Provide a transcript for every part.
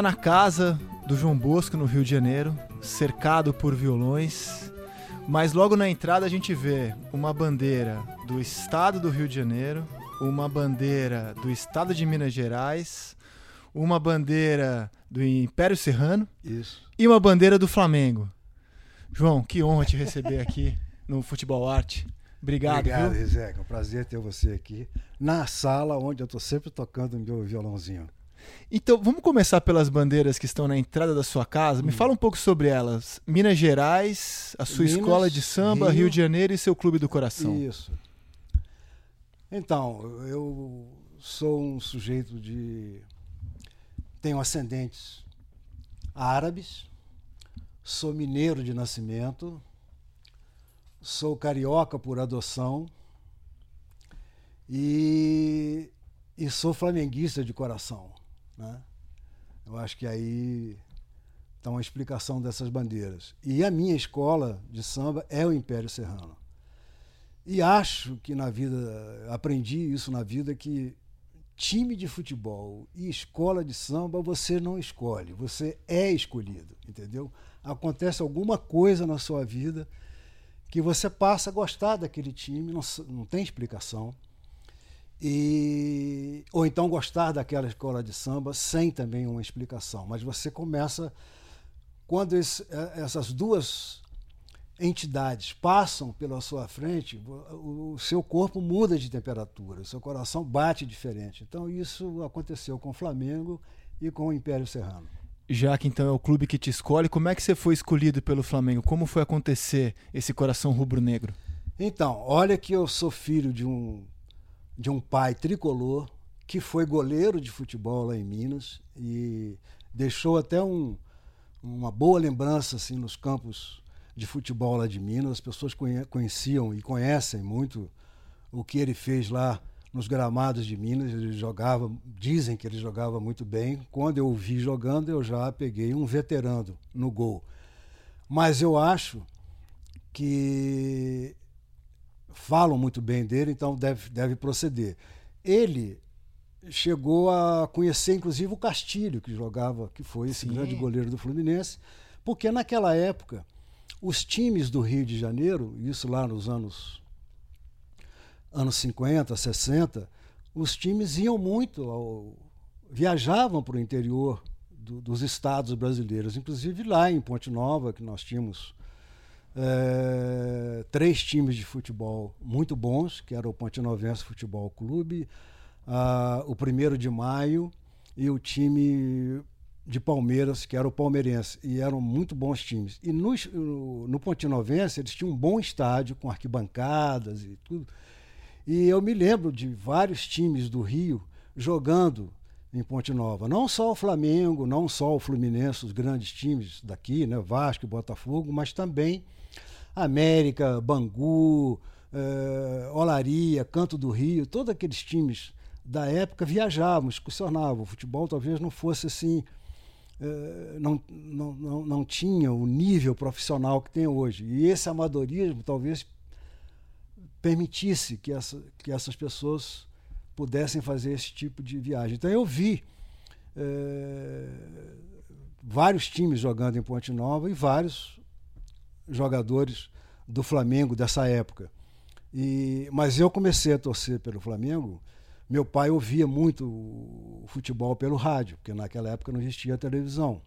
está na casa do João Bosco, no Rio de Janeiro, cercado por violões. Mas logo na entrada a gente vê uma bandeira do estado do Rio de Janeiro, uma bandeira do estado de Minas Gerais, uma bandeira do Império Serrano Isso. e uma bandeira do Flamengo. João, que honra te receber aqui no Futebol Arte. Obrigado, Obrigado? Rizek. É um prazer ter você aqui na sala onde eu estou sempre tocando meu violãozinho. Então, vamos começar pelas bandeiras que estão na entrada da sua casa. Me fala um pouco sobre elas. Minas Gerais, a sua Minas, escola de samba, Rio, Rio. de Janeiro e seu clube do coração. Isso. Então, eu sou um sujeito de. Tenho ascendentes árabes, sou mineiro de nascimento, sou carioca por adoção e, e sou flamenguista de coração. Né? Eu acho que aí está uma explicação dessas bandeiras. E a minha escola de samba é o Império Serrano. E acho que na vida, aprendi isso na vida, que time de futebol e escola de samba você não escolhe, você é escolhido, entendeu? Acontece alguma coisa na sua vida que você passa a gostar daquele time, não, não tem explicação. E, ou então gostar daquela escola de samba sem também uma explicação. Mas você começa, quando esse- eh, essas duas entidades passam pela sua frente, o, o seu corpo muda de temperatura, o seu coração bate diferente. Então isso aconteceu com o Flamengo e com o Império Serrano. Já que então é o clube que te escolhe, como é que você foi escolhido pelo Flamengo? Como foi acontecer esse coração rubro-negro? Então, olha que eu sou filho de um, de um pai tricolor que foi goleiro de futebol lá em Minas e deixou até um, uma boa lembrança assim nos campos de futebol lá de Minas. As pessoas conhe- conheciam e conhecem muito o que ele fez lá nos gramados de Minas. Ele jogava, dizem que ele jogava muito bem. Quando eu o vi jogando, eu já peguei um veterano no gol. Mas eu acho que falam muito bem dele, então deve, deve proceder. Ele chegou a conhecer, inclusive, o Castilho, que jogava, que foi esse Sim. grande goleiro do Fluminense, porque naquela época os times do Rio de Janeiro, isso lá nos anos anos 50, 60, os times iam muito, ao, viajavam para o interior do- dos estados brasileiros, inclusive lá em Ponte Nova, que nós tínhamos é, três times de futebol muito bons, que era o Ponte Novense Futebol Clube, ah, o Primeiro de Maio e o time de Palmeiras, que era o Palmeirense, e eram muito bons times. E no, no, no Pontinovense eles tinham um bom estádio, com arquibancadas e tudo. E eu me lembro de vários times do Rio jogando em Ponte Nova. Não só o Flamengo, não só o Fluminense, os grandes times daqui, né, Vasco e Botafogo, mas também América, Bangu, eh, Olaria, Canto do Rio, todos aqueles times da época viajavam, excursionavam. O futebol talvez não fosse assim, eh, não, não, não, não tinha o nível profissional que tem hoje. E esse amadorismo talvez permitisse que, essa, que essas pessoas pudessem fazer esse tipo de viagem. Então eu vi eh, vários times jogando em Ponte Nova e vários jogadores do Flamengo dessa época. E, mas eu comecei a torcer pelo Flamengo. Meu pai ouvia muito futebol pelo rádio, porque naquela época não existia televisão.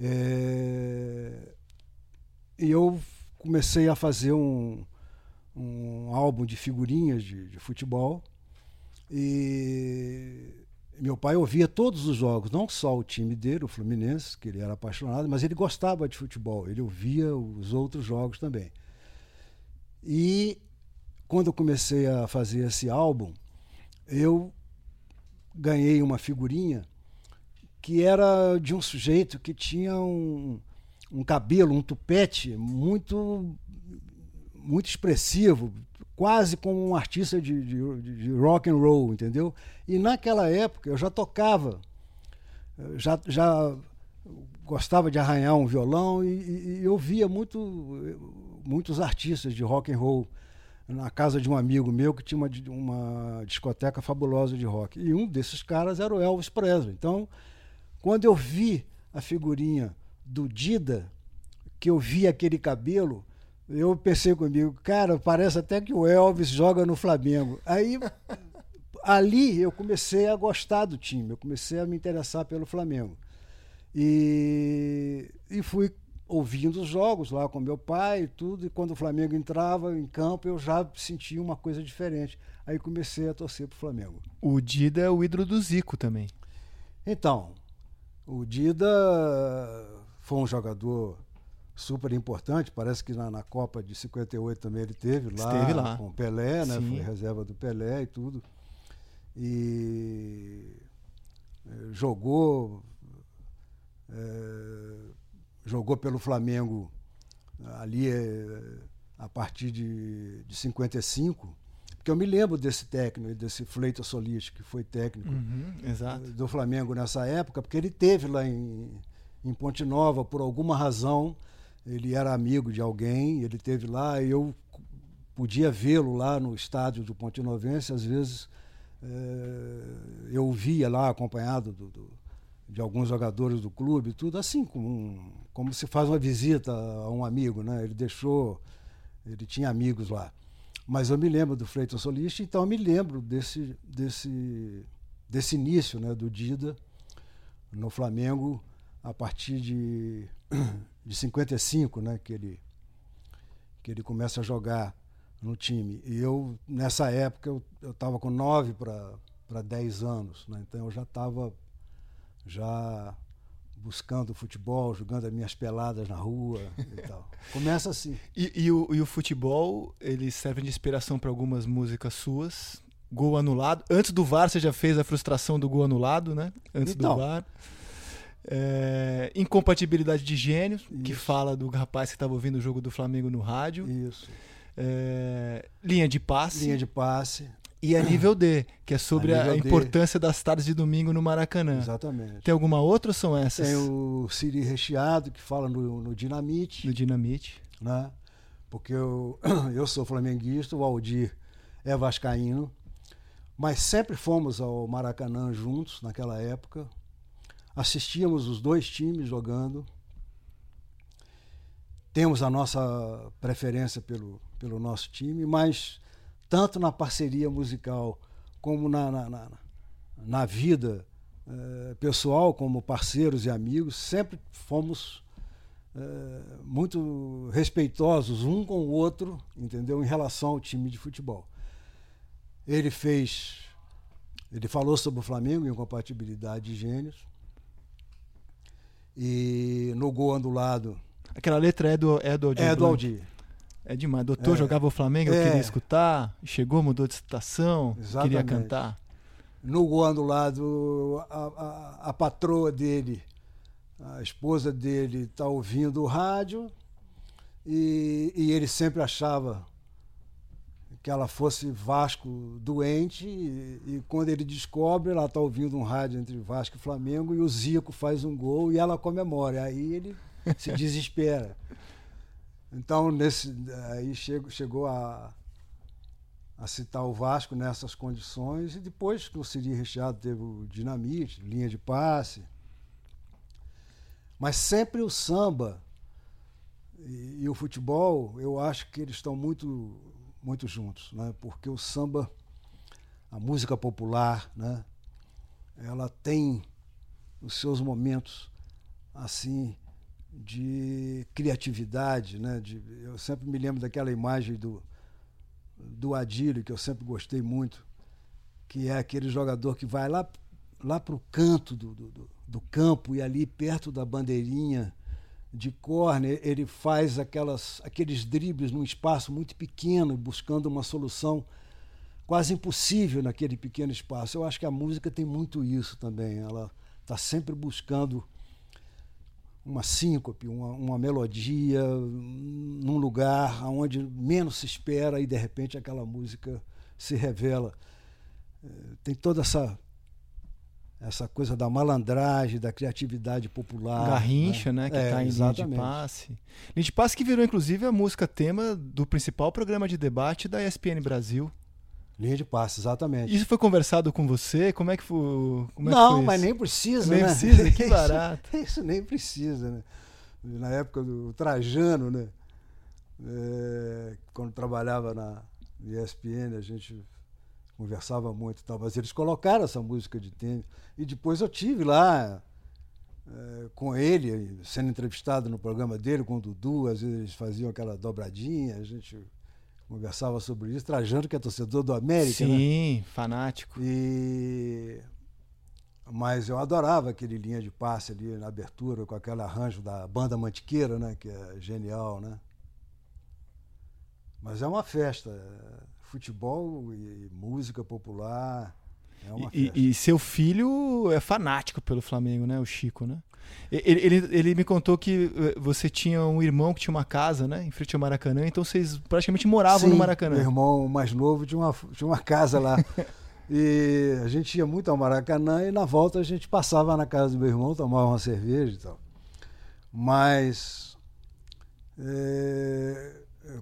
É, e eu comecei a fazer um, um álbum de figurinhas de, de futebol. E meu pai ouvia todos os jogos, não só o time dele, o Fluminense, que ele era apaixonado, mas ele gostava de futebol, ele ouvia os outros jogos também. E quando eu comecei a fazer esse álbum, eu ganhei uma figurinha que era de um sujeito que tinha um, um cabelo, um tupete muito muito expressivo, quase como um artista de, de, de, rock and roll, entendeu? E naquela época eu já tocava, já, já gostava de arranhar um violão e, e eu via muito, muitos artistas de rock and roll na casa de um amigo meu que tinha uma, uma discoteca fabulosa de rock. E um desses caras era o Elvis Presley. Então, Quando eu vi a figurinha do Dida, que eu vi aquele cabelo, eu pensei comigo, cara, parece até que o Elvis joga no Flamengo. Aí ali eu comecei a gostar do time, eu comecei a me interessar pelo Flamengo. E, e fui ouvindo os jogos lá com meu pai e tudo, e quando o Flamengo entrava em campo eu já sentia uma coisa diferente. Aí comecei a torcer pro Flamengo. O Dida é o ídolo do Zico também. Então, o Dida foi um jogador super importante, parece que na, na, Copa de 58 também ele teve lá, Esteve lá. com o Pelé, né? Sim. Foi reserva do Pelé e tudo. E eh, jogou é, jogou pelo Flamengo ali é, a partir de, de 55, porque eu me lembro desse técnico, desse Fleito Solis, que foi técnico uhum, do Flamengo nessa época, porque ele teve lá em, em Ponte Nova, por alguma razão, ele era amigo de alguém, ele teve lá, e eu podia vê-lo lá no estádio do Ponte Novense, às vezes é, eu via lá acompanhado do, do de alguns jogadores do clube, tudo assim, como, como se faz uma visita a um amigo, né? Ele deixou, ele tinha amigos lá. Mas eu me lembro do Freitas Solista, então eu me lembro desse, desse, desse início né, do Dida no Flamengo a partir de, de 55, né, que, ele, que ele começa a jogar no time. E eu, nessa época, eu estava com 9 para 10 anos, né, então eu já estava já buscando futebol, jogando as minhas peladas na rua e tal. Começa assim. E, e, o, e o futebol, ele serve de inspiração para algumas músicas suas. Gol anulado. Antes do VAR, você já fez a frustração do gol anulado, né? Antes então, do VAR. É, incompatibilidade de gênio, isso. que fala do rapaz que estava ouvindo o jogo do Flamengo no rádio. Isso. É, linha de passe. Linha de passe. E a nível D, que é sobre a, a importância das tardes de domingo no Maracanã. Exatamente. Tem alguma outra ou são essas? Tem o Siri Recheado, que fala no, no Dinamite. No Dinamite. Né? Porque eu, eu sou flamenguista, o Aldir é vascaíno, mas sempre fomos ao Maracanã juntos naquela época. Assistíamos os dois times jogando. Temos a nossa preferência pelo, pelo nosso time, mas tanto na parceria musical como na, na, na, na vida eh, pessoal, como parceiros e amigos, sempre fomos eh, muito respeitosos um com o outro, entendeu? Em relação ao time de futebol. Ele fez, ele falou sobre o Flamengo, incompatibilidade de gênios. E no gol andulado. Aquela letra é do, é do Aldir. É do Aldir. É demais. Doutor é. jogava o Flamengo, eu é. queria escutar. Chegou, mudou de estação, Exatamente. queria cantar. No gol do lado, a, a, a, patroa dele, a esposa dele, está ouvindo o rádio e, e ele sempre achava que ela fosse Vasco doente e, e quando ele descobre, ela está ouvindo um rádio entre Vasco e Flamengo e o Zico faz um gol e ela comemora. Aí ele se desespera. Então, nesse, aí chegou, chegou a, a citar o Vasco nessas condições, e depois que o Siri Recheado teve o dinamite, linha de passe. Mas sempre o samba e, e, o futebol, eu acho que eles estão muito, muito juntos, né? porque o samba, a música popular, né? ela tem os seus momentos assim de criatividade, né? De, eu sempre me lembro daquela imagem do do Adílio que eu sempre gostei muito, que é aquele jogador que vai lá lá para o canto do, do, do, campo e ali perto da bandeirinha de córner ele faz aquelas aqueles dribles num espaço muito pequeno buscando uma solução quase impossível naquele pequeno espaço. Eu acho que a música tem muito isso também. Ela está sempre buscando uma síncope, uma, uma melodia, num lugar onde menos se espera e de repente aquela música se revela. É, tem toda essa essa coisa da malandragem, da criatividade popular. Garrincha, né? né que está é, em exatamente. linha de passe. Linha de passe que virou, inclusive, a música tema do principal programa de debate da ESPN Brasil. Linha de passe, exatamente. Isso foi conversado com você? Como é que foi? Como é não, foi mas nem precisa, nem né? precisa, que barato. Isso, isso, nem precisa, né? Na época do Trajano, né? É, quando trabalhava na ESPN, a gente conversava muito e tal, mas eles colocaram essa música de tênis. E depois eu tive lá é, com ele, sendo entrevistado no programa dele, com o Dudu, às vezes eles faziam aquela dobradinha, a gente conversava sobre isso, Trajano, que é torcedor do América. né? Sim, né? fanático. E... Mas eu adorava aquele linha de passe ali na abertura, com aquele arranjo da banda Mantiqueira, né? Que é genial, né? Mas é uma festa. Futebol e música popular. É uma e, festa. e seu filho é fanático pelo Flamengo, né? O Chico, né? Ele, ele, ele, me contou que eh, você tinha um irmão que tinha uma casa, né? Em frente ao Maracanã, então vocês praticamente moravam Sim, no Maracanã. Meu irmão mais novo tinha uma, tinha uma casa lá. e a gente ia muito ao Maracanã e na volta a gente passava na casa do meu irmão, tomava uma cerveja e tal. Mas é,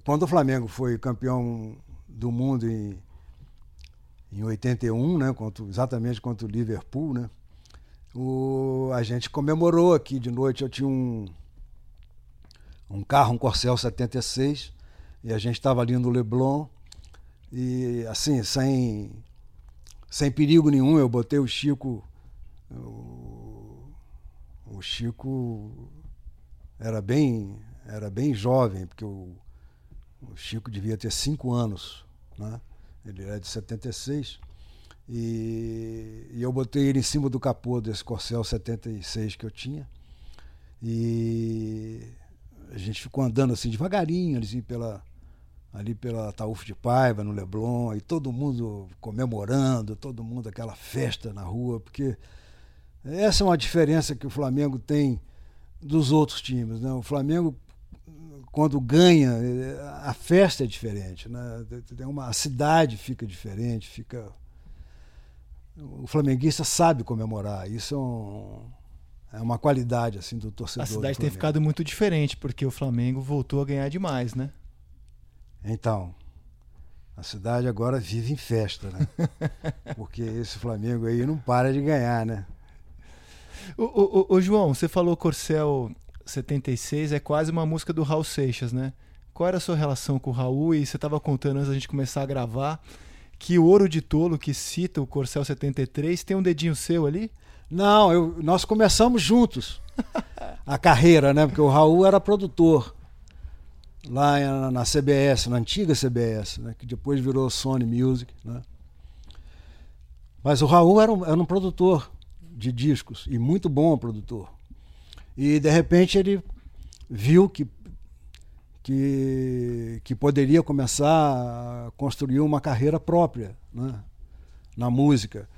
quando o Flamengo foi campeão do mundo em, em 81, né? Contra, exatamente contra o Liverpool, né? O, a gente comemorou aqui de noite. Eu tinha um, um carro, um Corcel 76, e a gente estava ali no Leblon. E assim, sem, sem perigo nenhum, eu botei o Chico. O, o Chico era bem, era bem jovem, porque o, o Chico devia ter cinco anos. Né? Ele era de 76. E, e, eu botei ele em cima do capô desse Corcel 76 que eu tinha. E a gente ficou andando assim devagarinho, assim, pela, ali pela Taúfo de Paiva, no Leblon, e todo mundo comemorando, todo mundo aquela festa na rua, porque essa é uma diferença que o Flamengo tem dos outros times. Né? O Flamengo, quando ganha, a festa é diferente. Né? Uma, a cidade fica diferente, fica o flamenguista sabe comemorar. Isso é, um, é uma qualidade assim do torcedor. A cidade tem ficado muito diferente porque o Flamengo voltou a ganhar demais, né? Então, a cidade agora vive em festa, né? porque esse Flamengo aí não para de ganhar, né? Ô, ô, ô, João, você falou Corcel 76, é quase uma música do Raul Seixas, né? Qual era a sua relação com o Raul? E você estava contando antes da gente começar a gravar que o Ouro de Tolo, que cita o Corcel 73, tem um dedinho seu ali? Não, eu, nós começamos juntos a carreira, né? Porque o Raul era produtor lá na CBS, na antiga CBS, né? que depois virou Sony Music. Né? Mas o Raul era um, era um produtor de discos, e muito bom produtor. E de repente ele viu que que, que poderia começar a construir uma carreira própria né, na música.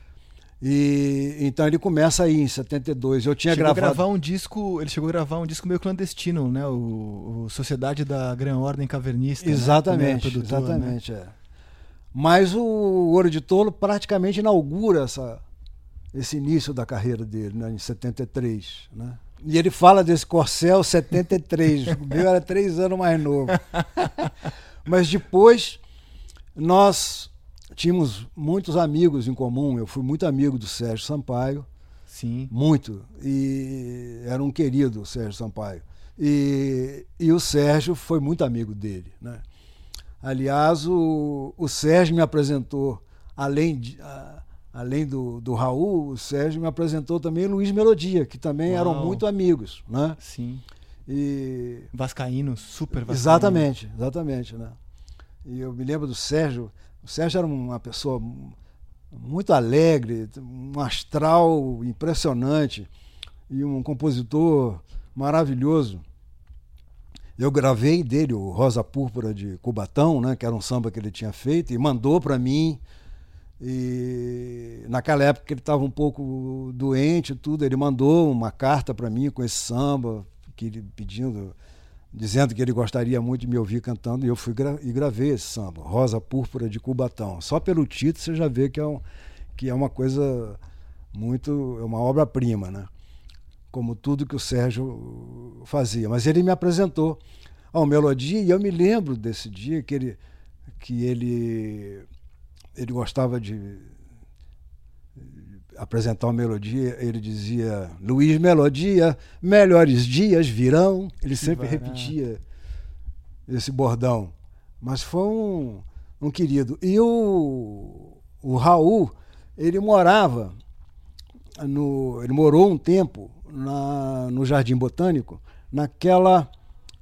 E então ele começa aí em 72. Eu tinha chegou gravado um disco, ele chegou a gravar um disco meio clandestino, né? O, o Sociedade da Gran Ordem Cavernista. Exatamente, né? produtor, exatamente, né? é. Mas o Ouro de Tolo praticamente inaugura essa, esse início da carreira dele, né, em 73, né? E ele fala desse Corcel 73. o meu era três anos mais novo. Mas depois nós tínhamos muitos amigos em comum. Eu fui muito amigo do Sérgio Sampaio. Sim. Muito. E era um querido o Sérgio Sampaio. E, e o Sérgio foi muito amigo dele. Né? Aliás, o, o Sérgio me apresentou, além de. Além do, do Raul, o Sérgio me apresentou também Luiz Melodia, que também Uau. eram muito amigos, né? Sim. E Vascaíno, super Vascaíno. Exatamente, exatamente, né? E eu me lembro do Sérgio, o Sérgio era uma pessoa muito alegre, um astral impressionante e um compositor maravilhoso. Eu gravei dele o Rosa Púrpura de Cubatão, né, que era um samba que ele tinha feito e mandou para mim. E naquela época ele estava um pouco doente, tudo. Ele mandou uma carta para mim com esse samba, que ele pedindo, dizendo que ele gostaria muito de me ouvir cantando. E eu fui gra e gravei esse samba, Rosa Púrpura de Cubatão. Só pelo título você já vê que é, um, que é uma coisa muito, é uma obra-prima, né? Como tudo que o Sérgio fazia. Mas ele me apresentou ao Melodia e eu me lembro desse dia que ele que ele ele gostava de apresentar uma melodia, ele dizia: Luiz Melodia, melhores dias virão. Ele sempre barato. repetia esse bordão. Mas foi um, um querido. E o, o Raul, ele morava no, ele morou um tempo na, no Jardim Botânico, naquela,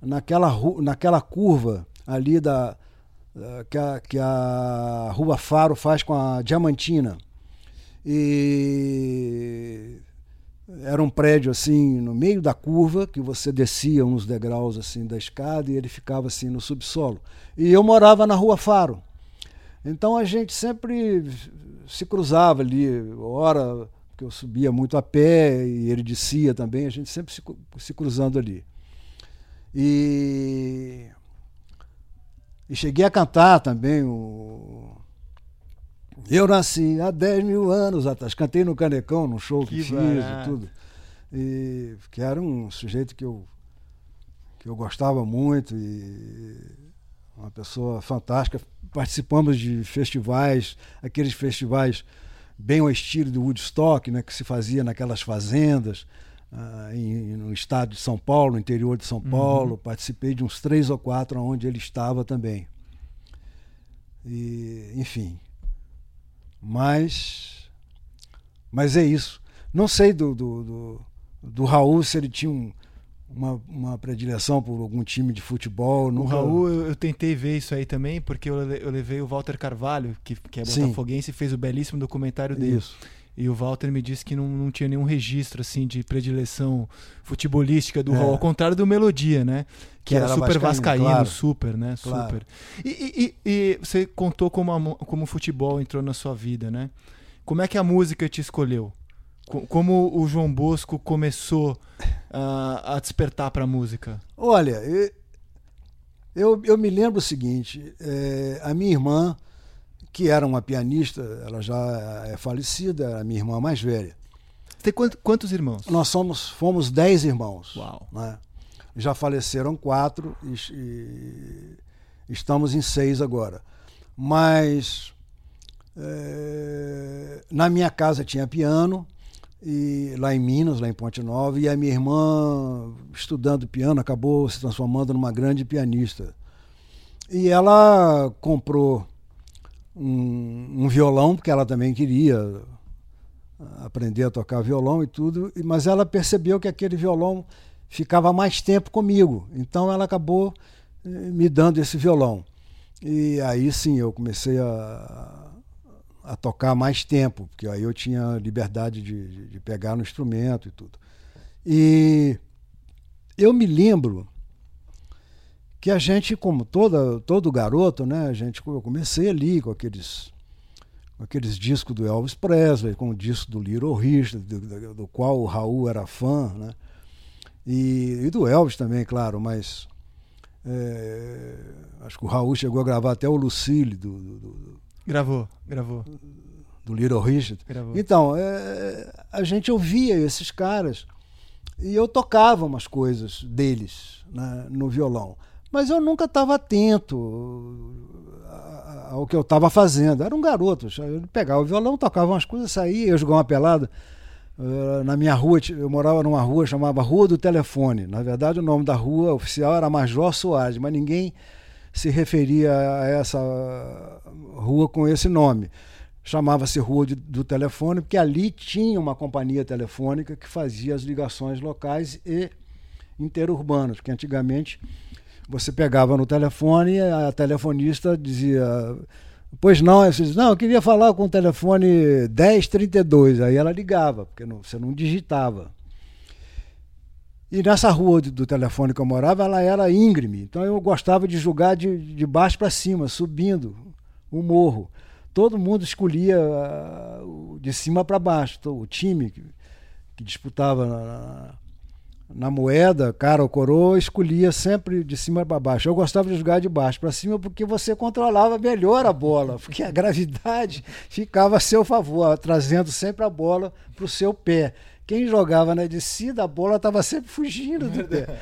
naquela, naquela curva ali da, que, a, que a Rua Faro faz com a Diamantina. E era um prédio assim no meio da curva que você descia uns degraus assim da escada e ele ficava assim no subsolo. E eu morava na Rua Faro. Então a gente sempre se cruzava ali, hora que eu subia muito a pé e ele descia também, a gente sempre se, se cruzando ali. E, e cheguei a cantar também o. Eu nasci há 10 mil anos atrás, cantei no Canecão, num show que, que fiz e tudo. E que era um sujeito que eu, que eu gostava muito e uma pessoa fantástica. Participamos de festivais, aqueles festivais bem ao estilo do Woodstock, né, que se fazia naquelas fazendas, uh, em, no estado de São Paulo, no interior de São uhum. Paulo. Participei de uns três ou quatro onde ele estava também. E, enfim. Mas, mas é isso. Não sei do, do, do, do Raul se ele tinha um, uma, uma predileção por algum time de futebol. Nunca... O Raul, eu, eu, tentei ver isso aí também, porque eu, eu levei o Walter Carvalho, que, que é botafoguense, e fez o belíssimo documentário dele. Isso. E o Walter me disse que não, não tinha nenhum registro assim de predileção futebolística do é. Raul, ao contrário do Melodia, né? Que, que era, era, super vascaíno, claro. super, né? Claro. Super. E, e, e, você contou como, a, como o futebol entrou na sua vida, né? Como é que a música te escolheu? Como o João Bosco começou uh, a despertar para a música? Olha, eu, eu me lembro o seguinte: é, a minha irmã, que era uma pianista, ela já é falecida, era a minha irmã mais velha. Tem quantos, quantos irmãos? Nós somos, fomos dez irmãos. Uau. Né? Já faleceram quatro e, e estamos em seis agora. Mas é, na minha casa tinha piano e lá em Minas, lá em Ponte Nova, e a minha irmã, estudando piano, acabou se transformando numa grande pianista. E ela comprou um, um violão, porque ela também queria aprender a tocar violão e tudo, mas ela percebeu que aquele violão ficava mais tempo comigo, então ela acabou eh, me dando esse violão. E aí sim eu comecei a, a tocar mais tempo, porque aí eu tinha liberdade de, de, de pegar no instrumento e tudo. E eu me lembro que a gente, como toda, todo garoto, né, a gente, eu comecei ali com aqueles, com aqueles discos do Elvis Presley, com o disco do Little Richard, do, do, qual o Raul era fã, né, e, e do Elvis também, claro, mas é, acho que o Raul chegou a gravar até o Lucille do, do, Gravou, gravou. Do Little Richard. Gravou. Então, é, a gente ouvia esses caras e eu tocava umas coisas deles né, no violão. Mas eu nunca estava atento ao que eu estava fazendo. Era um garoto. Eu pegava o violão, tocava umas coisas, saía, eu jogava uma pelada. Uh, na minha rua, eu morava numa rua chamada Rua do Telefone. Na verdade, o nome da rua oficial era Major Soares, mas ninguém se referia a essa rua com esse nome. Chamava-se Rua do Telefone, porque ali tinha uma companhia telefônica que fazia as ligações locais e interurbanas, porque antigamente você pegava no telefone e a telefonista dizia. Pois não, eu disse, não, eu queria falar com o telefone 1032. Aí ela ligava, porque não, você não digitava. E nessa rua do, telefone que eu morava, ela era íngreme. Então eu gostava de jogar de, de baixo para cima, subindo o morro. Todo mundo escolhia uh, de cima para baixo. O time que, que disputava na, na, moeda, cara ou coroa, escolhia sempre de cima para baixo. Eu gostava de jogar de baixo para cima porque você controlava melhor a bola, porque a gravidade ficava a seu favor, trazendo sempre a bola para o seu pé. Quem jogava na descida, a bola estava sempre fugindo do pé.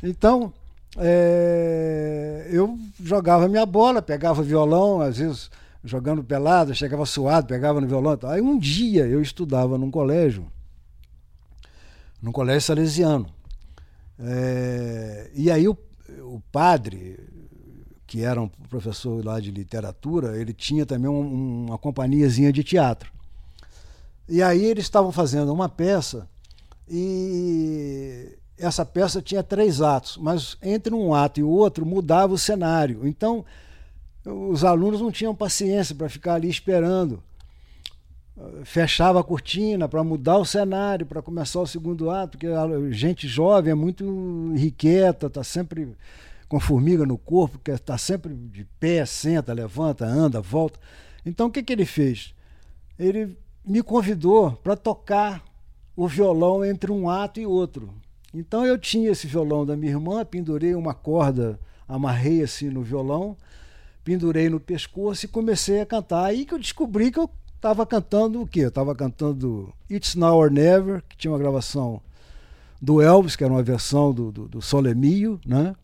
Então, é, eu jogava minha bola, pegava violão, às vezes jogando pelado, chegava suado, pegava no violão. Aí um dia eu estudava num colégio, num colégio salesiano. É, e aí o, o padre, que era um professor lá de literatura, ele tinha também um, uma companhiazinha de teatro. E aí eles estavam fazendo uma peça e essa peça tinha três atos, mas entre um ato e o outro mudava o cenário. Então os alunos não tinham paciência para ficar ali esperando. Fechava a cortina para mudar o cenário, para começar o segundo ato, porque a gente jovem é muito irrequieta, está sempre com formiga no corpo, quer está sempre de pé, senta, levanta, anda, volta. Então o que, que ele fez? Ele me convidou para tocar o violão entre um ato e outro. Então eu tinha esse violão da minha irmã, pendurei uma corda, amarrei assim no violão, pendurei no pescoço e comecei a cantar. Aí que eu descobri que eu estava cantando o quê? Eu estava cantando It's Now or Never, que tinha uma gravação do Elvis, que era uma versão do, do, do Solemio, né?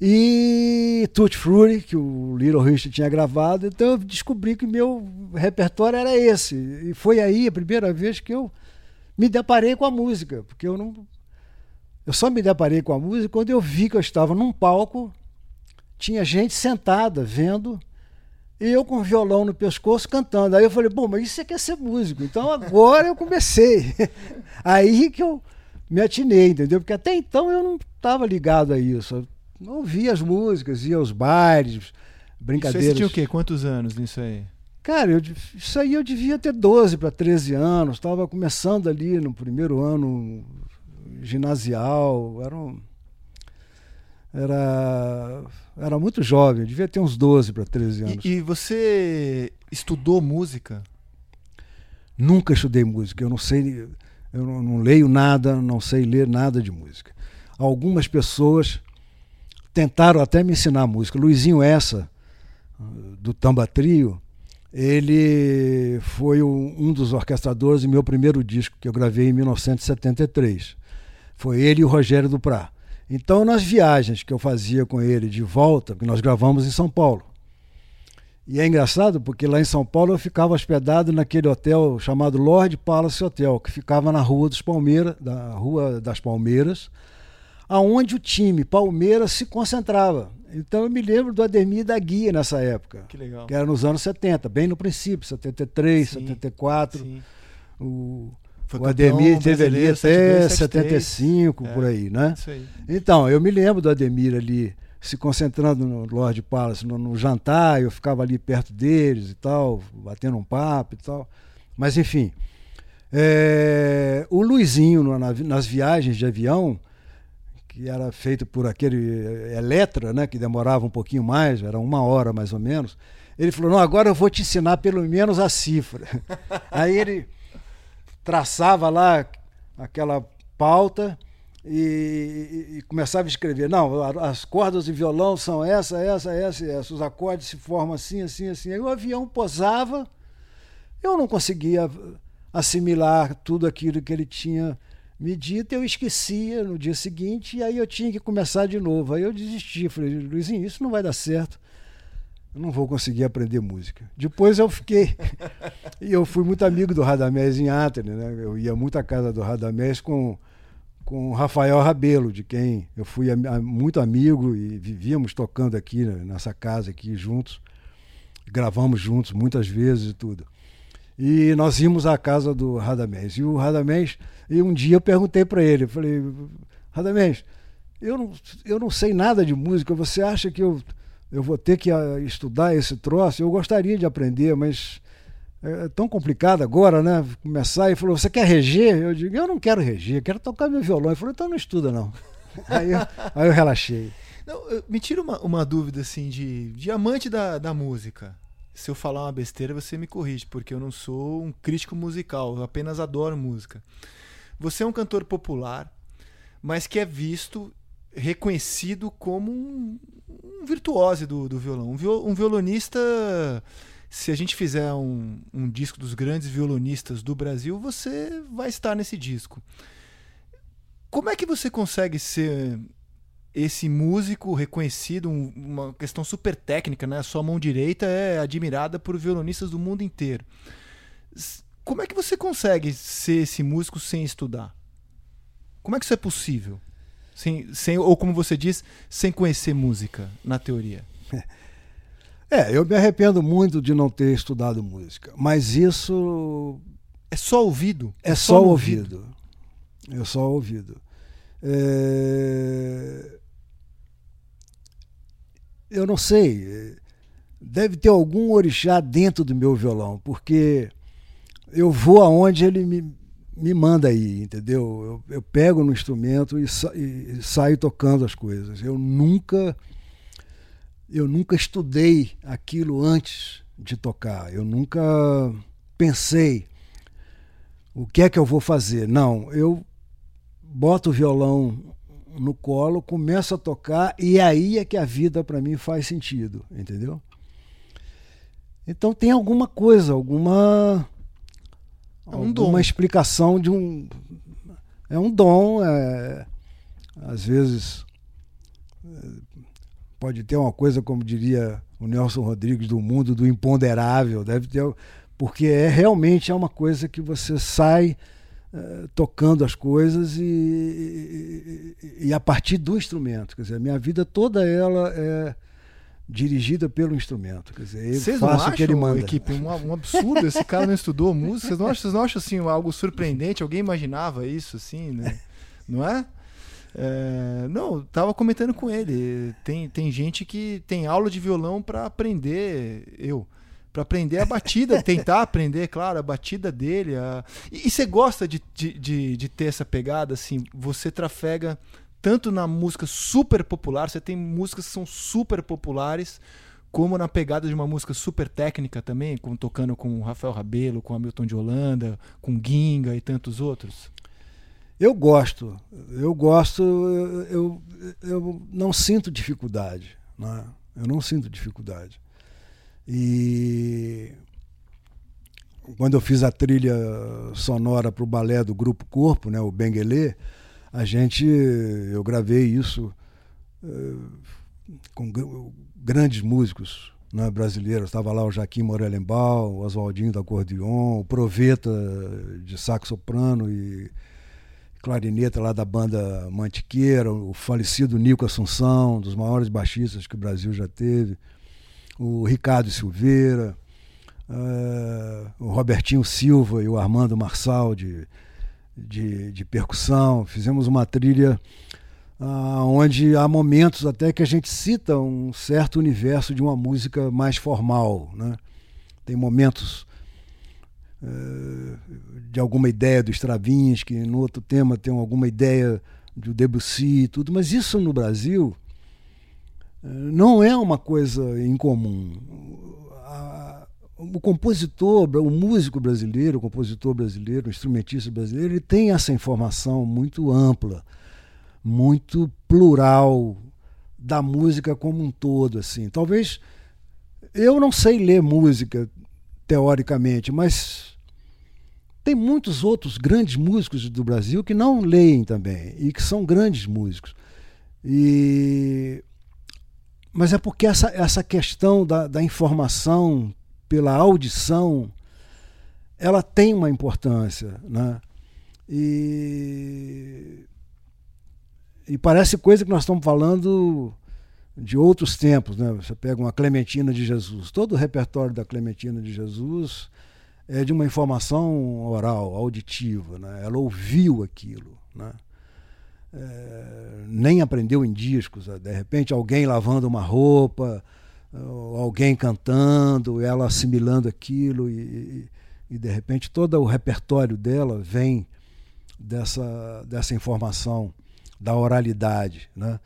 E Tutti Frutti, que o Little Richard tinha gravado. Então eu descobri que meu repertório era esse. E foi aí a primeira vez que eu me deparei com a música, porque eu não. Eu só me deparei com a música quando eu vi que eu estava num palco, tinha gente sentada vendo, e eu com o violão no pescoço cantando. Aí eu falei, bom, mas isso é que é ser músico. Então agora eu comecei. aí que eu me atinei, entendeu? Porque até então eu não estava ligado a isso ouvia as músicas, ia aos bailes, brincadeiras. Você tinha o quê? Quantos anos nisso aí? Cara, eu, isso aí eu devia ter 12 para 13 anos. Estava começando ali no primeiro ano ginasial. Era, um, era, era muito jovem, devia ter uns 12 para 13 anos. E, e você estudou música? Nunca estudei música. Eu não sei, eu não, não leio nada, não sei ler nada de música. Algumas pessoas tentaram até me ensinar música. Luizinho Essa, do Tamba Trio, ele foi um dos orquestradores do meu primeiro disco, que eu gravei em 1973. Foi ele e o Rogério Duprá. Então, nas viagens que eu fazia com ele de volta, que nós gravamos em São Paulo. E é engraçado porque lá em São Paulo eu ficava hospedado naquele hotel chamado Lord Palace Hotel, que ficava na Rua dos Palmeiras, da Rua das Palmeiras, aonde o time Palmeiras se concentrava. Então eu me lembro do Ademir da Guia nessa época. Que legal. Que era nos anos 70, bem no princípio, 73, sim, 74. Sim. O, Foi o Ademir teve ali até 75, é, por aí, né? Isso aí. Então, eu me lembro do Ademir ali se concentrando no Lord Palace, no, no jantar, eu ficava ali perto deles e tal, batendo um papo e tal. Mas enfim, é, o Luizinho na, nas viagens de avião, que era feito por aquele eh, Eletra, né, que demorava um pouquinho mais, era uma hora mais ou menos. Ele falou: Não, agora eu vou te ensinar pelo menos a cifra. Aí ele traçava lá aquela pauta e, e, começava a escrever. Não, as cordas de violão são essa, essa, essa e essa. Os acordes se formam assim, assim, assim. Aí o avião posava, eu não conseguia assimilar tudo aquilo que ele tinha medita, eu esquecia no dia seguinte, e aí eu tinha que começar de novo. Aí eu desisti, falei, Luizinho, isso não vai dar certo. Eu não vou conseguir aprender música. Depois eu fiquei. e eu fui muito amigo do Radamés em Atene, né? Eu ia muito à casa do Radamés com com o Rafael Rabelo, de quem eu fui muito amigo e vivíamos tocando aqui né, nessa casa aqui juntos. Gravamos juntos muitas vezes e tudo. E nós íamos à casa do Radamés. E o Radamés, e um dia eu perguntei para ele, eu falei, Radamés, eu não, eu não sei nada de música, você acha que eu, eu vou ter que ah, estudar esse troço? Eu gostaria de aprender, mas é tão complicado agora, né? Começar e falou, você quer reger? Eu digo, eu não quero reger, quero tocar meu violão. Ele falou, então não estuda não. aí, eu, aí eu relaxei. Não, me tira uma, uma dúvida assim de, de amante da, da música se eu falar uma besteira, você me corrige, porque eu não sou um crítico musical, eu apenas adoro música. Você é um cantor popular, mas que é visto, reconhecido como um, um virtuose do, do violão. Um, viol, um, violonista, se a gente fizer um, um disco dos grandes violonistas do Brasil, você vai estar nesse disco. Como é que você consegue ser esse músico reconhecido, um, uma questão super técnica, né? A sua mão direita é admirada por violonistas do mundo inteiro. Como é que você consegue ser esse músico sem estudar? Como é que isso é possível? Sem, sem, ou como você diz, sem conhecer música, na teoria? É, eu me arrependo muito de não ter estudado música, mas isso. É só ouvido? É, é só, ouvido. ouvido. É só ouvido. É... Eu não sei. Deve ter algum orixá dentro do meu violão, porque eu vou aonde ele me, me manda aí, entendeu? Eu, eu pego no instrumento e, sa, e, saio tocando as coisas. Eu nunca eu nunca estudei aquilo antes de tocar. Eu nunca pensei o que é que eu vou fazer. Não, eu boto o violão no colo, começo a tocar e aí é que a vida para mim faz sentido, entendeu? Então tem alguma coisa, alguma é um alguma dom. explicação de um é um dom, é, às vezes é, pode ter uma coisa como diria o Nelson Rodrigues do mundo do imponderável, deve ter porque é realmente é uma coisa que você sai eh, tocando as coisas e, e, e, a partir do instrumento. Quer dizer, a minha vida toda ela é dirigida pelo instrumento. Quer dizer, ele vocês faça o que ele manda. Equipe, um, um absurdo, esse cara não estudou música. Vocês não acham, vocês não acham assim, algo surpreendente? Alguém imaginava isso assim, né? Não é? É, não, tava comentando com ele. Tem, tem gente que tem aula de violão para aprender. Eu para aprender a batida, tentar aprender, claro, a batida dele. A... E, e você gosta de, de, de, de, ter essa pegada, assim, você trafega tanto na música super popular, você tem músicas que são super populares, como na pegada de uma música super técnica também, como tocando com Rafael Rabelo, com Hamilton de Holanda, com Ginga e tantos outros? Eu gosto, eu gosto, eu, eu, eu não sinto dificuldade, né? eu não sinto dificuldade. E quando eu fiz a trilha sonora para o balé do Grupo Corpo, né, o Benguelê, a gente, eu gravei isso uh, com grandes músicos né, brasileiros. Estava lá o Jaquim Morelenbaum, o Oswaldinho do acordeon, o Proveta de sax soprano e clarineta lá da banda Mantiqueira, o falecido Nico Assunção, um dos maiores baixistas que o Brasil já teve o Ricardo Silveira, uh, o Robertinho Silva e o Armando Marçal de, de, de percussão. Fizemos uma trilha uh, onde há momentos até que a gente cita um certo universo de uma música mais formal. Né? Tem momentos uh, de alguma ideia do Stravinsky, no outro tema tem alguma ideia do Debussy e tudo, mas isso no Brasil não é uma coisa incomum. O compositor, o músico brasileiro, o compositor brasileiro, o instrumentista brasileiro, ele tem essa informação muito ampla, muito plural da música como um todo, assim. Talvez eu não sei ler música teoricamente, mas tem muitos outros grandes músicos do Brasil que não leem também e que são grandes músicos. E mas é porque essa, essa questão da, da informação pela audição ela tem uma importância. Né? E, e parece coisa que nós estamos falando de outros tempos. Né? Você pega uma Clementina de Jesus, todo o repertório da Clementina de Jesus é de uma informação oral, auditiva. Né? Ela ouviu aquilo. Né? é, nem aprendeu em discos. De repente, alguém lavando uma roupa, alguém cantando, ela assimilando aquilo, e, e de repente todo o repertório dela vem dessa, dessa informação, da oralidade. Né?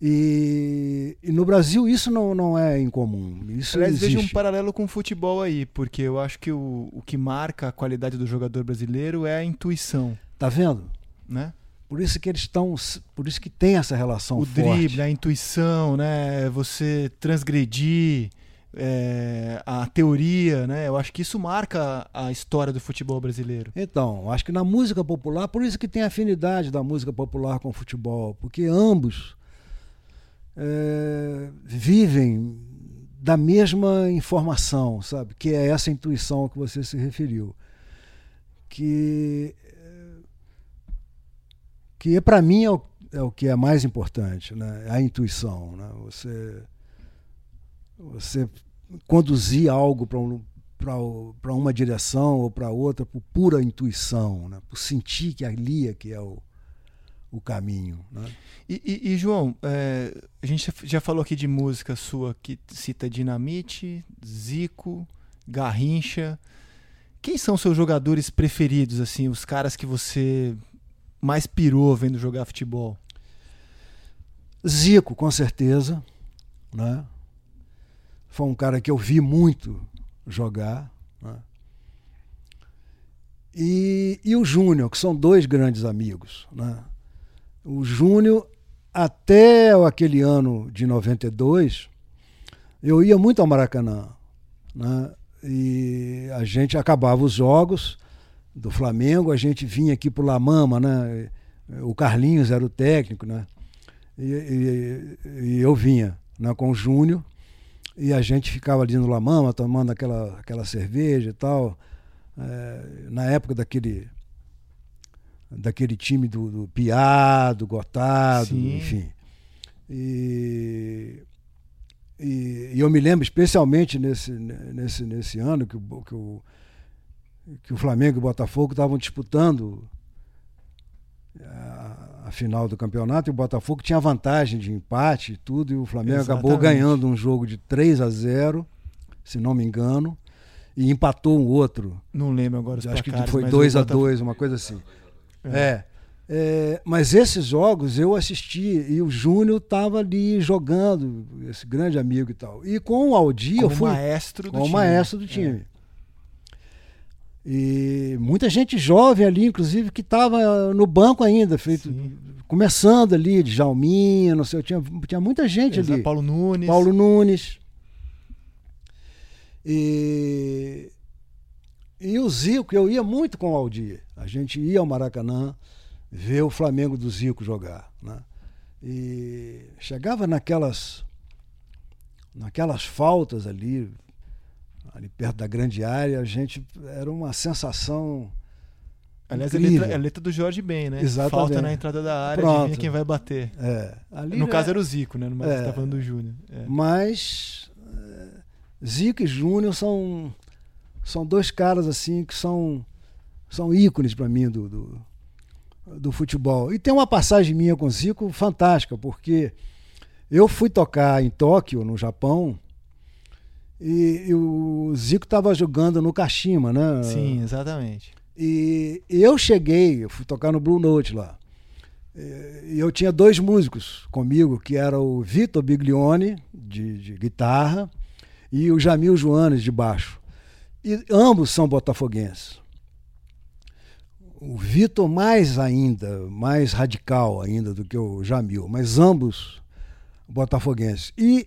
E, e, no Brasil isso não, não é incomum. Isso Aliás, existe. vejo um paralelo com o futebol aí, porque eu acho que o, o que marca a qualidade do jogador brasileiro é a intuição. Tá vendo? Né? Por isso que eles estão, por isso que tem essa relação o forte. O drible, a intuição, né? Você transgredir é, a teoria, né? Eu acho que isso marca a história do futebol brasileiro. Então, acho que na música popular, por isso que tem afinidade da música popular com o futebol, porque ambos é, vivem da mesma informação, sabe? Que é essa intuição que você se referiu. Que, que para mim é o, é o que é mais importante, né? a intuição. Né? Você, você conduzir algo para um, para uma direção ou para outra por pura intuição, né? por sentir que ali é que é o, o caminho. Né? E, e, e, João, é, a gente já falou aqui de música sua que cita Dinamite, Zico, Garrincha. Quem são seus jogadores preferidos, assim, os caras que você mais pirou vendo jogar futebol? Zico, com certeza. Né? Foi um cara que eu vi muito jogar. Né? E, e o Júnior, que são dois grandes amigos. Né? O Júnior, até aquele ano de 92, eu ia muito ao Maracanã. Né? E a gente acabava os jogos do Flamengo, a gente vinha aqui para o La Mama, né? o Carlinhos era o técnico, né? e, e, e eu vinha né, com o Júnior e a gente ficava ali no La Mama tomando aquela, aquela cerveja e tal. É, na época daquele daquele time do, do Piá, do Gotado, Sim. enfim. E, e, e, eu me lembro especialmente nesse, nesse, nesse ano que, o, que, o, que o Flamengo e o Botafogo estavam disputando a, a, final do campeonato e o Botafogo tinha vantagem de empate e tudo, e o Flamengo Exatamente. acabou ganhando um jogo de 3 a 0 se não me engano, e empatou um outro. Não lembro agora os Acho placares, que foi 2 a 2 uma coisa assim. É. é. é. mas esses jogos eu assisti e o Júnior estava ali jogando, esse grande amigo e tal. E com o Aldi como eu fui. Maestro do como time. maestro do time. É. E muita gente jovem ali, inclusive, que estava no banco ainda, feito, começando ali, de Jalminha, não sei, tinha, tinha muita gente Exato, ali. Paulo Nunes. Paulo Nunes. E, e o Zico, eu ia muito com o Aldir. A gente ia ao Maracanã ver o Flamengo do Zico jogar. Né? E chegava naquelas, naquelas faltas ali, ali perto da grande área, a gente era uma sensação. Aliás, é a letra, é a letra, do Jorge Ben, né? Exatamente. Falta na entrada da área, Pronto. adivinha quem vai bater. É. Ali no caso era o Zico, né? Mas é, você tá falando do Júnior. É. Mas é, Zico e Júnior são, são dois caras assim que são, são ícones para mim do, do, do futebol. E tem uma passagem minha com Zico fantástica, porque eu fui tocar em Tóquio, no Japão, e, e o Zico estava jogando no Kashima, né? Sim, exatamente. E, e eu cheguei, eu fui tocar no Blue Note lá. E eu tinha dois músicos comigo, que era o Vitor Biglione, de, de guitarra, e o Jamil Joanes, de baixo. E ambos são botafoguenses. O Vitor mais ainda, mais radical ainda do que o Jamil, mas ambos botafoguenses. E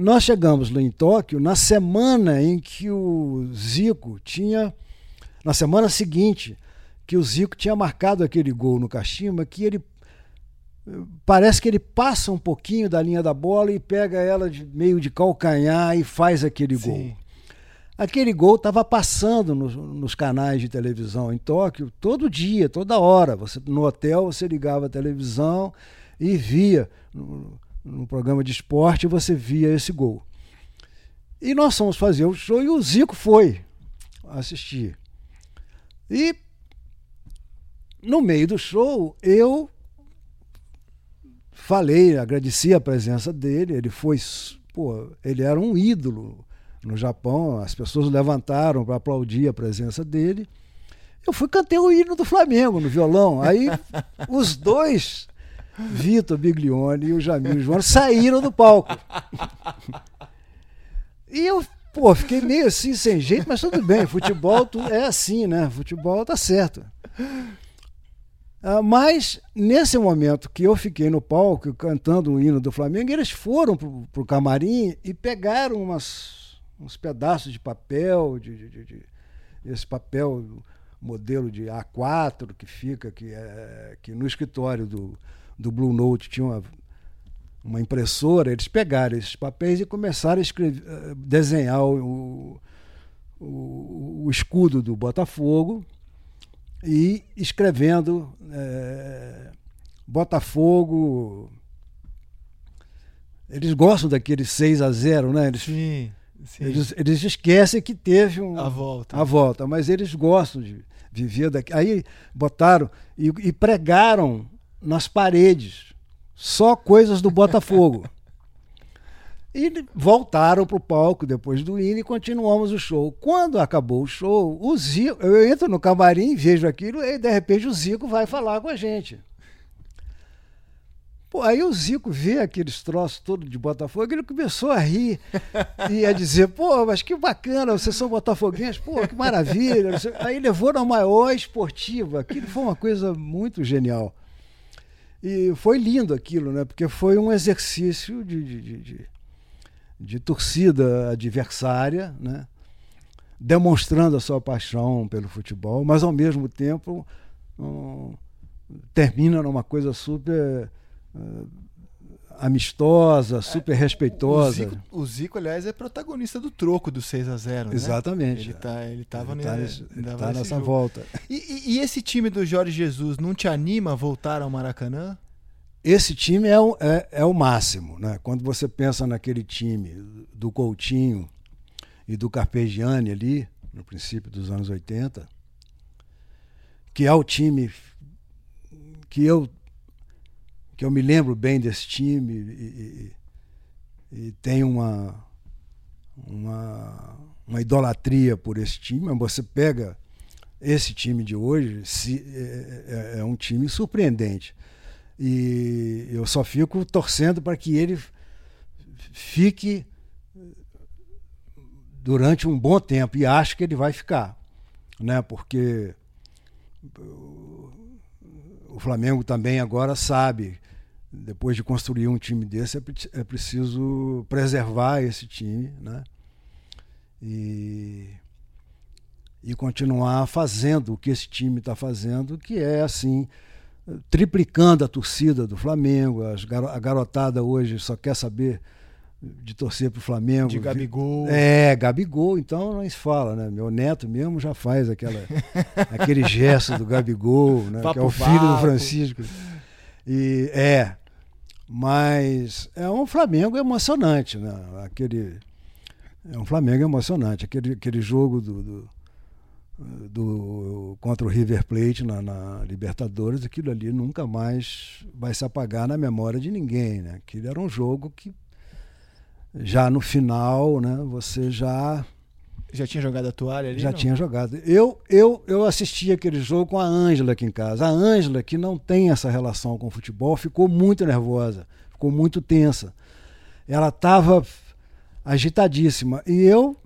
nós chegamos lá em Tóquio na semana em que o Zico tinha. Na semana seguinte, que o Zico tinha marcado aquele gol no Kashima, que ele. Parece que ele passa um pouquinho da linha da bola e pega ela de meio de calcanhar e faz aquele Sim. gol. Aquele gol estava passando nos, nos, canais de televisão em Tóquio todo dia, toda hora. Você no hotel você ligava a televisão e via no programa de esporte, você via esse gol. E nós fomos fazer o show e o Zico foi assistir. E no meio do show, eu falei, agradeci a presença dele. Ele foi, pô, ele era um ídolo no Japão. As pessoas levantaram para aplaudir a presença dele. Eu fui cantei o hino do Flamengo no violão. Aí os dois Vitor Biglione e o Jamil João saíram do palco. E eu, pô, fiquei meio assim, sem jeito, mas tudo bem. Futebol é assim, né? Futebol tá certo. Ah, mas nesse momento que eu fiquei no palco cantando o hino do Flamengo, eles foram pro, pro camarim e pegaram umas, uns pedaços de papel, de, de, de, esse papel modelo de A4 que fica que, é, que no escritório do, do Blue Note tinha uma, uma impressora, eles pegaram esses papéis e começaram a escrever, eh, desenhar o, o, o escudo do Botafogo e escrevendo é, Botafogo. Eles gostam daquele 6 a 0 né? Eles, sim, sim. Eles, eles esquecem que teve um, a volta. A volta, mas eles gostam de viver daqui. Aí botaram e, e pregaram nas paredes só coisas do Botafogo. E voltaram para o palco depois do hino e continuamos o show. Quando acabou o show, o Zico, eu entro no camarim, vejo aquilo e de repente o Zico vai falar com a gente. Pô, aí o Zico vê aqueles troços todos de Botafogo, ele começou a rir e a dizer, pô, mas que bacana, vocês são botafoguenses, pô, que maravilha. Aí levou na maior esportiva, aquilo foi uma coisa muito genial. E foi lindo aquilo, né? Porque foi um exercício de, de, de, de torcida adversária, né? demonstrando a sua paixão pelo futebol, mas ao mesmo tempo um, termina numa coisa super uh, amistosa, super respeitosa. O Zico, o Zico, aliás, é protagonista do troco do 6 a 0 né? Exatamente. Ele tá, ele tava ele tá, ele tá nessa jogo. volta. E, e, e, esse time do Jorge Jesus não te anima a voltar ao Maracanã? Esse time é o, é, é o máximo. Né? Quando você pensa naquele time do Coutinho e do Carpegiani ali, no princípio dos anos 80, que é o time que eu que eu me lembro bem desse time e, e, e tenho uma, uma, uma idolatria por esse time, mas você pega esse time de hoje, se, é, é, é um time surpreendente. E eu só fico torcendo para que ele fique durante um bom tempo e acho que ele vai ficar, né? Porque o Flamengo também agora sabe depois de construir um time desse, é, é preciso preservar esse time, né? E, e continuar fazendo o que esse time está fazendo, que é assim, triplicando a torcida do Flamengo. a garotada hoje só quer saber de torcer para o Flamengo. De Gabigol. É, Gabigol, então não se fala, né? Meu neto mesmo já faz aquela, aquele gesto do Gabigol, né? que é o filho do Francisco. E é, mas é um Flamengo emocionante, né? Aquele, é um Flamengo emocionante. Aquele, aquele jogo do, do, do contra o River Plate na, na, Libertadores, aquilo ali nunca mais vai se apagar na memória de ninguém. Né? Aquilo era um jogo que já no final né, você já já tinha jogado a toalha ali? Já não? tinha jogado. Eu, eu, eu assisti aquele jogo com a Ângela aqui em casa. A Ângela, que não tem essa relação com o futebol, ficou muito nervosa, ficou muito tensa. Ela estava agitadíssima. E eu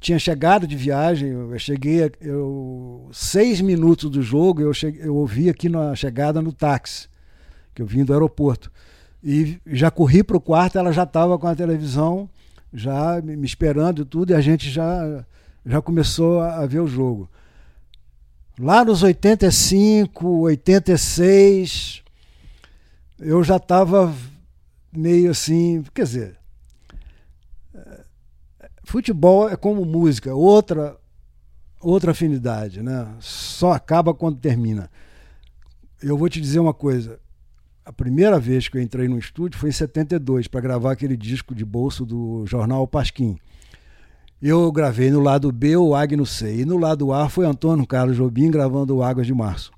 tinha chegado de viagem, eu cheguei, eu, seis minutos do jogo, eu, cheguei, eu ouvi aqui na chegada no táxi, que eu vim do aeroporto. E já corri para o quarto, ela já estava com a televisão já me esperando e tudo, e a gente já, já começou a, ver o jogo. Lá nos 85, 86, eu já estava meio assim, quer dizer, futebol é como música, outra outra afinidade, né? Só acaba quando termina. Eu vou te dizer uma coisa, a primeira vez que eu entrei no estúdio foi em 72 para gravar aquele disco de bolso do jornal Pasquim. Eu gravei no lado B o Agno C e no lado A foi Antônio Carlos Jobim gravando Águas de Março.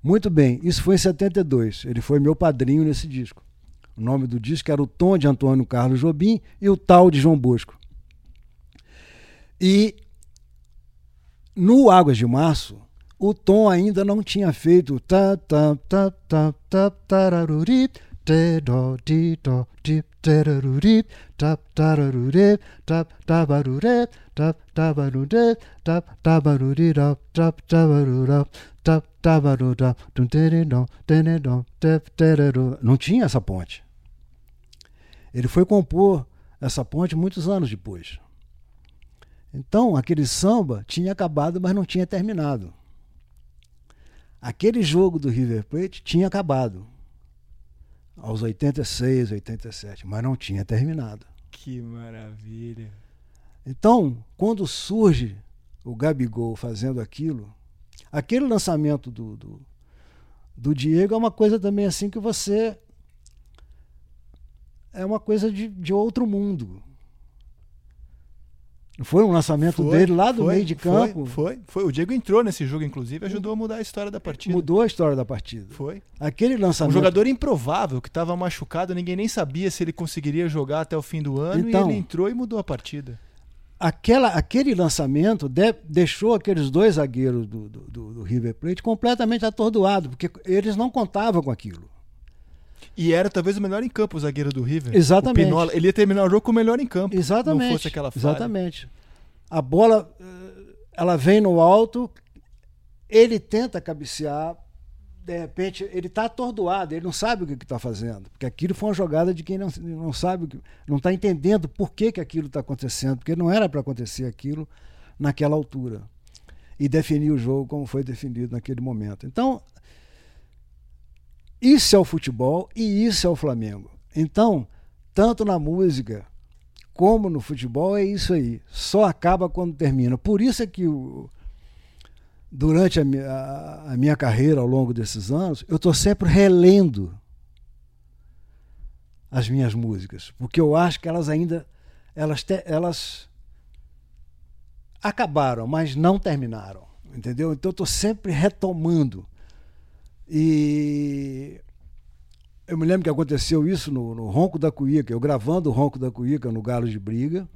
Muito bem, isso foi em 72. Ele foi meu padrinho nesse disco. O nome do disco era O Tom de Antônio Carlos Jobim e O Tal de João Bosco. E no Águas de Março, o Tom ainda não tinha feito ta ta ta ta ta tararuri te do di do di tararuri tap tararuri tap tabarure tap tabarure tap tabaruri tap tap tabarura tap tabaruda tum tere do tere do tep não tinha essa ponte. Ele foi compor essa ponte muitos anos depois. Então aquele samba tinha acabado mas não tinha terminado aquele jogo do River Plate tinha acabado. aos 86, 87, mas não tinha terminado. Que maravilha. Então, quando surge o Gabigol fazendo aquilo, aquele lançamento do, do, do Diego é uma coisa também assim que você. É uma coisa de, de outro mundo. Foi um lançamento Foi, dele lá do foi, meio de campo. Foi, foi. O Diego entrou nesse jogo, inclusive, e ajudou a mudar a história da partida. Mudou a história da partida. Foi. Aquele Um lançamento. jogador improvável que estava machucado, ninguém nem sabia se ele conseguiria jogar até o fim do ano Então. e ele entrou e mudou a partida. aquela, aquele lançamento de- deixou aqueles dois zagueiros do, do, do- do River Plate completamente atordoados, porque eles não contavam com aquilo. E era talvez o melhor em campo, o zagueiro do River. Exatamente. Pinola, ele ia terminar o jogo com o melhor em campo. Exatamente. Não fosse aquela falha. Exatamente. A bola, eh, ela vem no alto, ele tenta cabecear, de repente ele está atordoado, ele não sabe o que está fazendo, porque aquilo foi uma jogada de quem não, não sabe, não está entendendo por que, que aquilo está acontecendo, porque não era para acontecer aquilo naquela altura. E definir o jogo como foi definido naquele momento. Então, isso é o futebol e isso é o Flamengo. Então, tanto na música como no futebol é isso aí. Só acaba quando termina. Por isso é que o, durante a, mi- a- a minha carreira ao longo desses anos, eu estou sempre relendo as minhas músicas, porque eu acho que elas ainda elas, te- elas acabaram, mas não terminaram, entendeu? Então eu estou sempre retomando. E eu me lembro que aconteceu isso no, no Ronco da Cuíca, eu gravando o Ronco da Cuíca no Galo de Briga.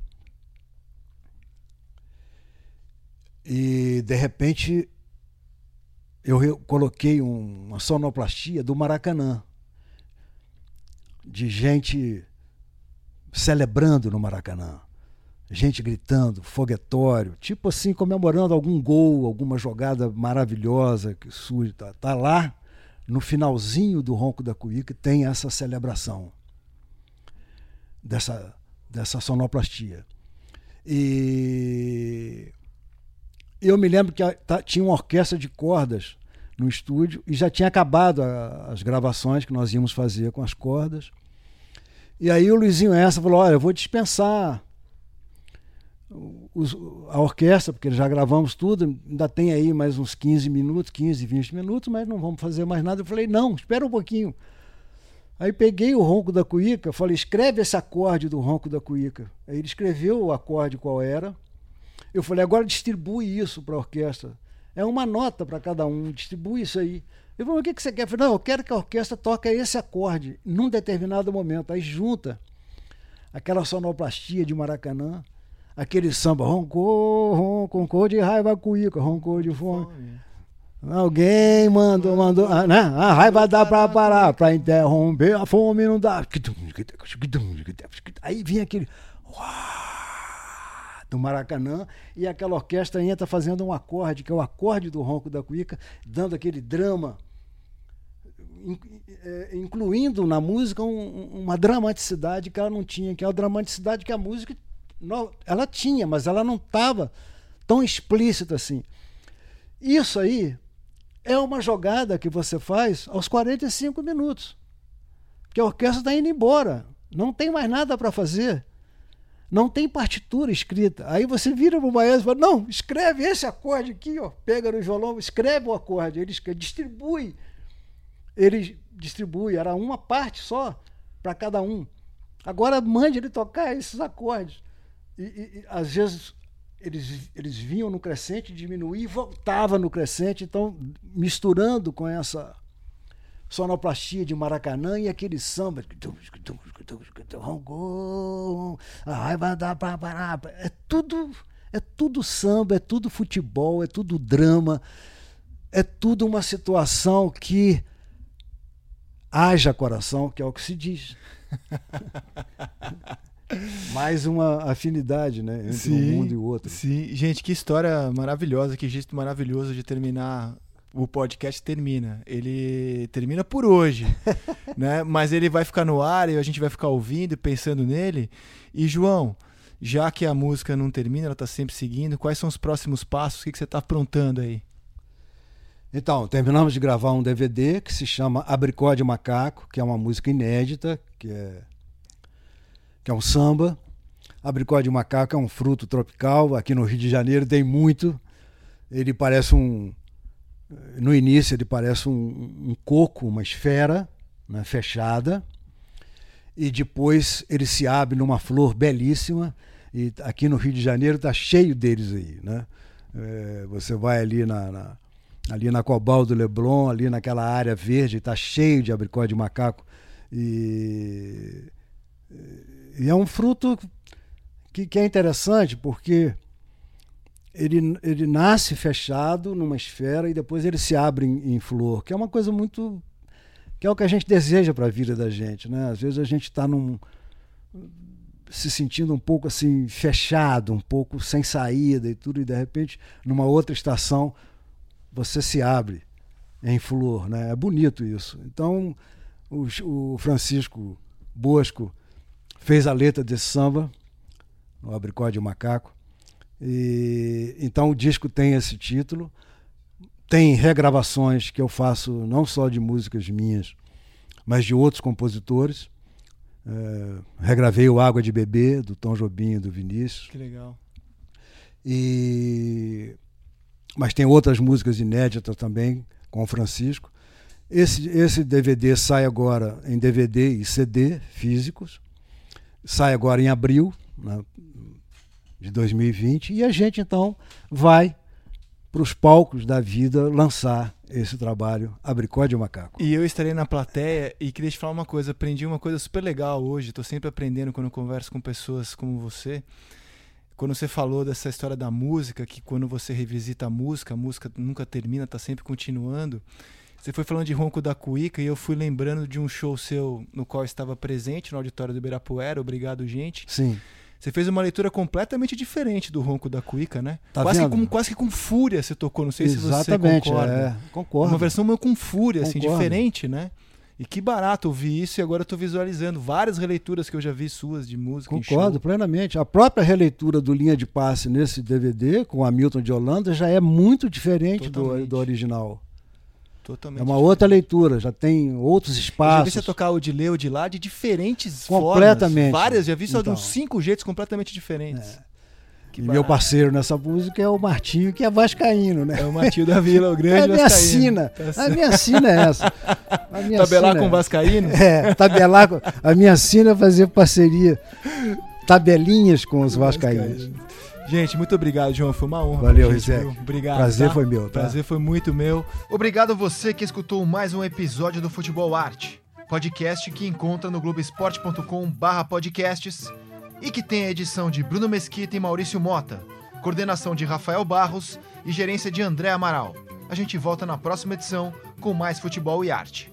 E de repente eu coloquei um- uma sonoplastia do Maracanã, de gente celebrando no Maracanã, gente gritando, foguetório, tipo assim, comemorando algum gol, alguma jogada maravilhosa que surge. Tá, tá lá no finalzinho do Ronco da Cuíca tem essa celebração dessa, dessa sonoplastia. E eu me lembro que tá- tinha uma orquestra de cordas no estúdio e já tinha acabado a- as gravações que nós íamos fazer com as cordas. E aí o Luizinho Essa falou: Olha, eu vou dispensar os- a orquestra, porque já gravamos tudo, ainda tem aí mais uns 15 minutos, 15, 20 minutos, mas não vamos fazer mais nada. Eu falei: Não, espera um pouquinho. Aí peguei o ronco da cuíca, falei: Escreve esse acorde do ronco da cuíca. Aí ele escreveu o acorde qual era. Eu falei: Agora distribui isso para a orquestra. É uma nota para cada um, distribui isso aí. Eu falei, o que, que você quer? Eu falei, não, eu quero que a orquestra toque esse acorde num determinado momento. Aí junta aquela sonoplastia de Maracanã, aquele samba, roncou, roncou, roncou de raiva cuíca, roncou de fome. Alguém mandou, mandou, ah, né? A raiva dá pra parar, pra interromper, a fome não dá. Aí vinha aquele do Maracanã e aquela orquestra entra fazendo um acorde, que é o acorde do ronco da cuíca, dando aquele drama, eh, incluindo na música um- uma dramaticidade que ela não tinha, que é a dramaticidade que a música não- ela tinha, mas ela não estava tão explícita assim. Isso aí é uma jogada que você faz aos 45 minutos. Que a orquestra está indo embora. Não tem mais nada para fazer. Não tem partitura escrita. Aí você vira para o maestro e fala: Não, escreve esse acorde aqui, ó. Pega no violão, escreve o acorde. Ele escreve, distribui. Ele distribui. Era uma parte só para cada um. Agora mande ele tocar esses acordes. E, e- às vezes eles, eles vinham no crescente, diminuía e voltava no crescente, então misturando com essa sonoplastia de Maracanã e aquele samba. É tudo, é tudo samba, é tudo futebol, é tudo drama, é tudo uma situação que haja coração, que é o que se diz. Mais uma afinidade, né? Entre um mundo e o outro. Sim, gente, que história maravilhosa, que jeito maravilhoso de terminar. O podcast termina. Ele termina por hoje, né? Mas ele vai ficar no ar e a gente vai ficar ouvindo e pensando nele. E João, já que a música não termina, ela está sempre seguindo. Quais são os próximos passos? O que, que você está aprontando aí? Então, terminamos de gravar um DVD que se chama Abricó de Macaco, que é uma música inédita, que é, que é um samba. Abricó de macaco é um fruto tropical, aqui no Rio de Janeiro tem muito. Ele parece um. No início, ele parece um, um coco, uma esfera né, fechada, e depois ele se abre numa flor belíssima. E aqui no Rio de Janeiro está cheio deles aí. Né? É, você vai ali na, na, ali na Cobal do Leblon, ali naquela área verde, está cheio de abricó de macaco. E, e é um fruto que, que é interessante porque ele, ele nasce fechado numa esfera e depois ele se abre em, em, flor, que é uma coisa muito. que é o que a gente deseja para a vida da gente. Né? Às vezes a gente está num. se sentindo um pouco assim, fechado, um pouco sem saída e tudo, e de repente, numa outra estação, você se abre em flor. Né? É bonito isso. Então, o, o Francisco Bosco fez a letra desse samba o Abricó de Macaco. E, então o disco tem esse título. Tem regravações que eu faço não só de músicas minhas, mas de outros compositores. É, regravei o Água de Bebê, do Tom Jobim e do Vinícius. Que legal. E, mas tem outras músicas inéditas também, com o Francisco. Esse, esse DVD sai agora em DVD e CD físicos. Sai agora em abril, né, de 2020, e a gente então vai para os palcos da vida lançar esse trabalho Abricó de Macaco. E eu estarei na plateia e queria te falar uma coisa, aprendi uma coisa super legal hoje, estou sempre aprendendo quando converso com pessoas como você. Quando você falou dessa história da música, que quando você revisita a música, a música nunca termina, está sempre continuando. Você foi falando de Ronco da Cuíca e eu fui lembrando de um show seu no qual estava presente no auditório do Ibirapuera. Obrigado, gente. Sim. Você fez uma leitura completamente diferente do ronco da Cuica, né? Tá quase, vendo? Que com, quase que com fúria você tocou, não sei Exatamente, se você concorda. É, concordo. Uma versão meio com fúria, assim, Concordo. diferente, né? E que barato ouvir isso e agora eu tô visualizando várias releituras que eu já vi suas de música. Concordo plenamente. A própria releitura do Linha de Passe nesse DVD, com Hamilton de Holanda, já é muito diferente do, do original. Totalmente. É uma outra leitura, já tem outros Eu já vi espaços. você tocar o de Lê ou de lá de diferentes Completamente. formas. Várias, já vi só de Então. uns cinco jeitos completamente diferentes. Que E meu parceiro nessa música é o Martinho, que é vascaíno, né? É o Matilda da Vila, o É grande a minha vascaíno. sina. Tá A minha sina é essa. A minha Tabelar sina com é- o Vascaíno? É, tabelar com. A minha sina é fazer parceria, tabelinhas com os vascaínos. Gente, muito obrigado, João. Foi uma honra. Valeu, Rizek. Obrigado. Prazer tá? foi meu, tá? Prazer foi muito meu. Obrigado a você que escutou mais um episódio do Futebol Arte, podcast que encontra no globesport.com/podcasts e que tem a edição de Bruno Mesquita e Maurício Mota, coordenação de Rafael Barros e gerência de André Amaral. A gente volta na próxima edição com mais futebol e arte.